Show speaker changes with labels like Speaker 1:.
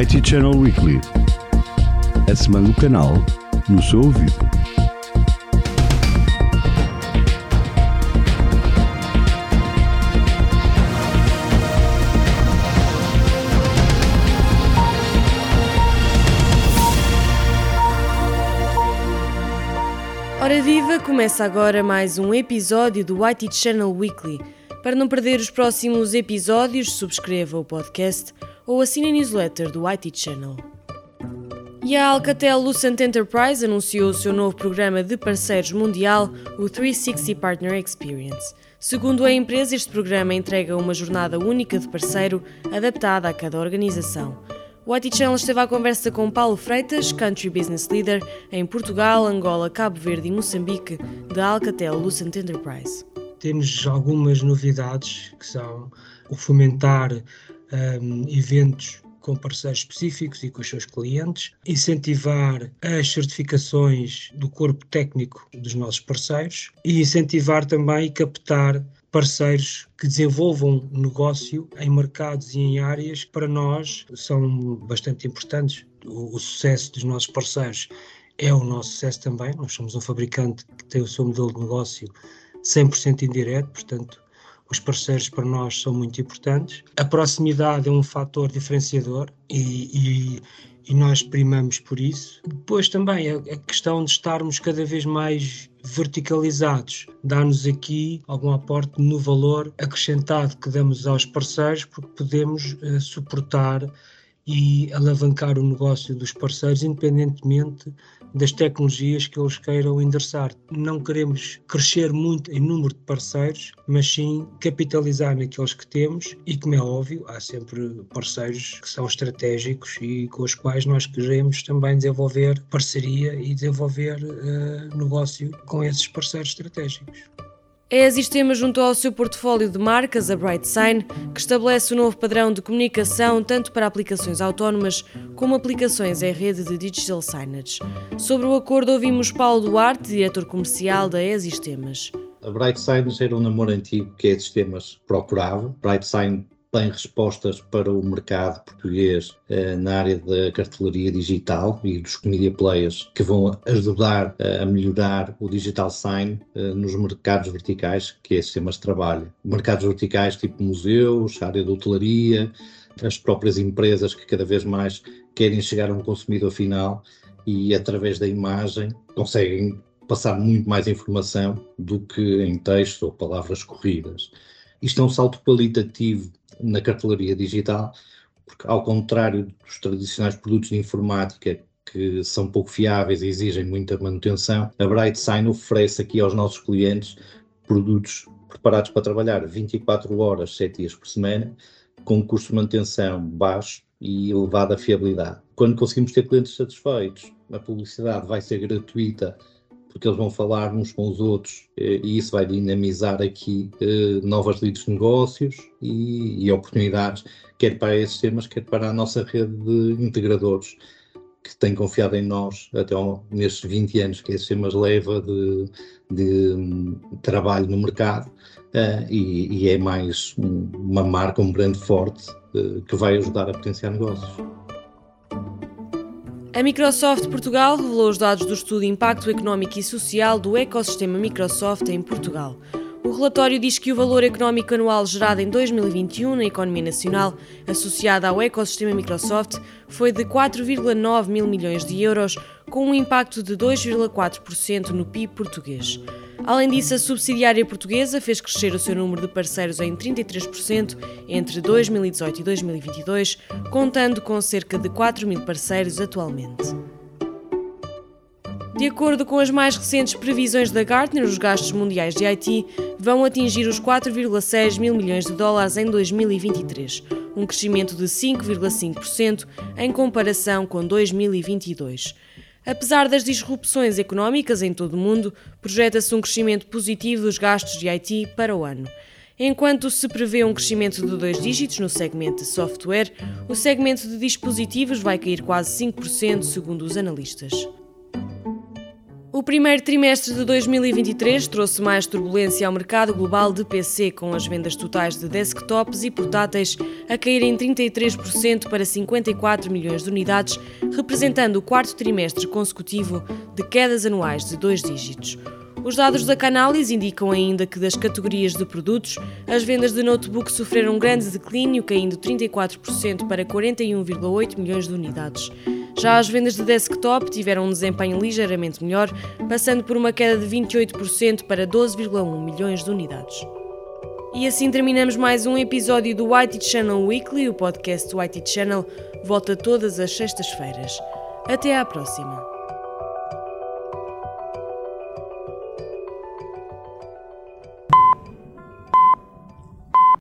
Speaker 1: IT Channel Weekly. A semana do canal no seu ouvido.
Speaker 2: Ora viva, começa agora mais um episódio do IT Channel Weekly. Para não perder os próximos episódios, subscreva o podcast ou assine a newsletter do IT Channel. E a Alcatel Lucent Enterprise anunciou o seu novo programa de parceiros mundial, o 360 Partner Experience. Segundo a empresa, este programa entrega uma jornada única de parceiro adaptada a cada organização. O IT Channel esteve à conversa com Paulo Freitas, Country Business Leader, em Portugal, Angola, Cabo Verde e Moçambique, da Alcatel Lucent Enterprise.
Speaker 3: Temos algumas novidades que são o fomentar um, eventos com parceiros específicos e com os seus clientes, incentivar as certificações do corpo técnico dos nossos parceiros e incentivar também captar parceiros que desenvolvam negócio em mercados e em áreas que para nós são bastante importantes. O, o, sucesso dos nossos parceiros é o nosso sucesso também. Nós somos um fabricante que tem o seu modelo de negócio 100% indireto, portanto, os parceiros para nós são muito importantes. A proximidade é um fator diferenciador e, e, e nós primamos por isso. Depois também a, a, questão de estarmos cada vez mais verticalizados dá-nos aqui algum aporte no valor acrescentado que damos aos parceiros, porque podemos uh, suportar e alavancar o negócio dos parceiros, independentemente das tecnologias que eles queiram endereçar. Não queremos crescer muito em número de parceiros, mas sim capitalizar naqueles que temos e, como é óbvio, há sempre parceiros que são estratégicos e com os quais nós queremos também desenvolver parceria e desenvolver uh, negócio com esses parceiros estratégicos.
Speaker 2: É a Sistema junto ao seu portfólio de marcas, a BrightSign, que estabelece o um novo padrão de comunicação tanto para aplicações autónomas como aplicações em rede de digital signage. Sobre o acordo ouvimos Paulo Duarte, diretor comercial da E-Sistemas.
Speaker 4: A BrightSign era um namoro antigo que a E-Sistemas procurava. BrightSign tem respostas para o mercado português eh, na área da cartelaria digital e dos media players que vão ajudar eh, a melhorar o digital sign eh, nos mercados verticais que é sistemas de trabalho. Mercados verticais tipo museus, área de hotelaria, as próprias empresas que cada vez mais querem chegar a um consumidor final e através da imagem conseguem passar muito mais informação do que em texto ou palavras corridas. Isto é um salto qualitativo na cartelaria digital, porque ao contrário dos tradicionais produtos de informática que são pouco fiáveis e exigem muita manutenção, a BrightSign oferece aqui aos nossos clientes produtos preparados para trabalhar 24 horas, 7 dias por semana, com custo de manutenção baixo e elevada fiabilidade. Quando conseguimos ter clientes satisfeitos, a publicidade vai ser gratuita porque eles vão falar uns com os outros eh, e isso vai dinamizar aqui eh, novas leads de negócios e, e, oportunidades, quer para esses temas, quer para a nossa rede de integradores que tem confiado em nós até ao, nestes 20 anos que esses temas leva de, de um, trabalho no mercado uh, e, e, é mais um, uma marca, um brand forte que vai ajudar a potenciar negócios.
Speaker 2: A Microsoft Portugal revelou os dados do estudo Impacto Económico e Social do ecossistema Microsoft em Portugal. O relatório diz que o valor económico anual gerado em 2021 na economia nacional, associado ao ecossistema Microsoft, foi de 4,9 mil milhões de euros, com um impacto de 2,4% no PIB português. Além disso, a subsidiária portuguesa fez crescer o seu número de parceiros em 33% entre 2018 e 2022, contando com cerca de 4 mil parceiros atualmente. De acordo com as mais recentes previsões da Gartner, os gastos mundiais de IT vão atingir os 4,6 mil milhões de dólares em 2023, um crescimento de 5,5% em comparação com 2022. Apesar das disrupções económicas em todo o mundo, projeta-se um crescimento positivo dos gastos de IT para o ano. Enquanto se prevê um crescimento de dois dígitos no segmento de software, o segmento de dispositivos vai cair quase 5%, segundo os analistas. O primeiro trimestre de 2023 trouxe mais turbulência ao mercado global de PC, com as vendas totais de desktops e portáteis a caírem 33% para 54 milhões de unidades, representando o quarto trimestre consecutivo de quedas anuais de dois dígitos. Os dados da Canalys indicam ainda que das categorias de produtos, as vendas de notebook sofreram um grande declínio, caindo 34% para 41,8 milhões de unidades. Já as vendas de desktop tiveram um desempenho ligeiramente melhor, passando por uma queda de 28% para 12,1 milhões de unidades. E assim terminamos mais um episódio do Whitey Channel Weekly. O podcast do Whitey Channel volta todas as sextas-feiras. Até à próxima!